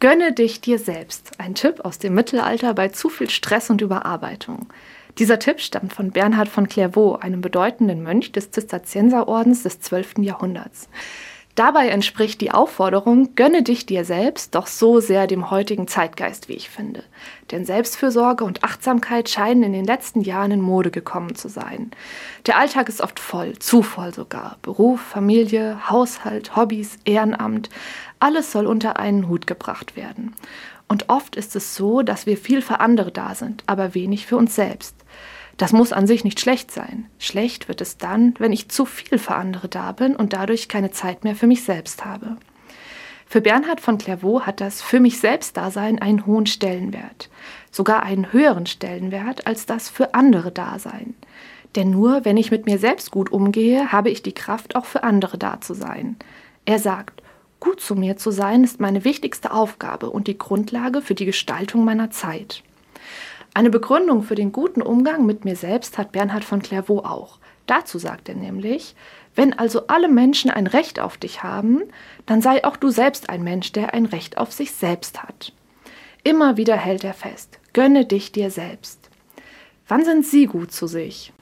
Gönne dich dir selbst. Ein Tipp aus dem Mittelalter bei zu viel Stress und Überarbeitung. Dieser Tipp stammt von Bernhard von Clairvaux, einem bedeutenden Mönch des Zisterzienserordens des 12. Jahrhunderts. Dabei entspricht die Aufforderung, gönne dich dir selbst doch so sehr dem heutigen Zeitgeist, wie ich finde. Denn Selbstfürsorge und Achtsamkeit scheinen in den letzten Jahren in Mode gekommen zu sein. Der Alltag ist oft voll, zu voll sogar. Beruf, Familie, Haushalt, Hobbys, Ehrenamt, alles soll unter einen Hut gebracht werden. Und oft ist es so, dass wir viel für andere da sind, aber wenig für uns selbst. Das muss an sich nicht schlecht sein. Schlecht wird es dann, wenn ich zu viel für andere da bin und dadurch keine Zeit mehr für mich selbst habe. Für Bernhard von Clairvaux hat das für mich selbst Dasein einen hohen Stellenwert, sogar einen höheren Stellenwert als das für andere Dasein. Denn nur wenn ich mit mir selbst gut umgehe, habe ich die Kraft, auch für andere da zu sein. Er sagt, gut zu mir zu sein ist meine wichtigste Aufgabe und die Grundlage für die Gestaltung meiner Zeit. Eine Begründung für den guten Umgang mit mir selbst hat Bernhard von Clairvaux auch. Dazu sagt er nämlich, wenn also alle Menschen ein Recht auf dich haben, dann sei auch du selbst ein Mensch, der ein Recht auf sich selbst hat. Immer wieder hält er fest, gönne dich dir selbst. Wann sind Sie gut zu sich?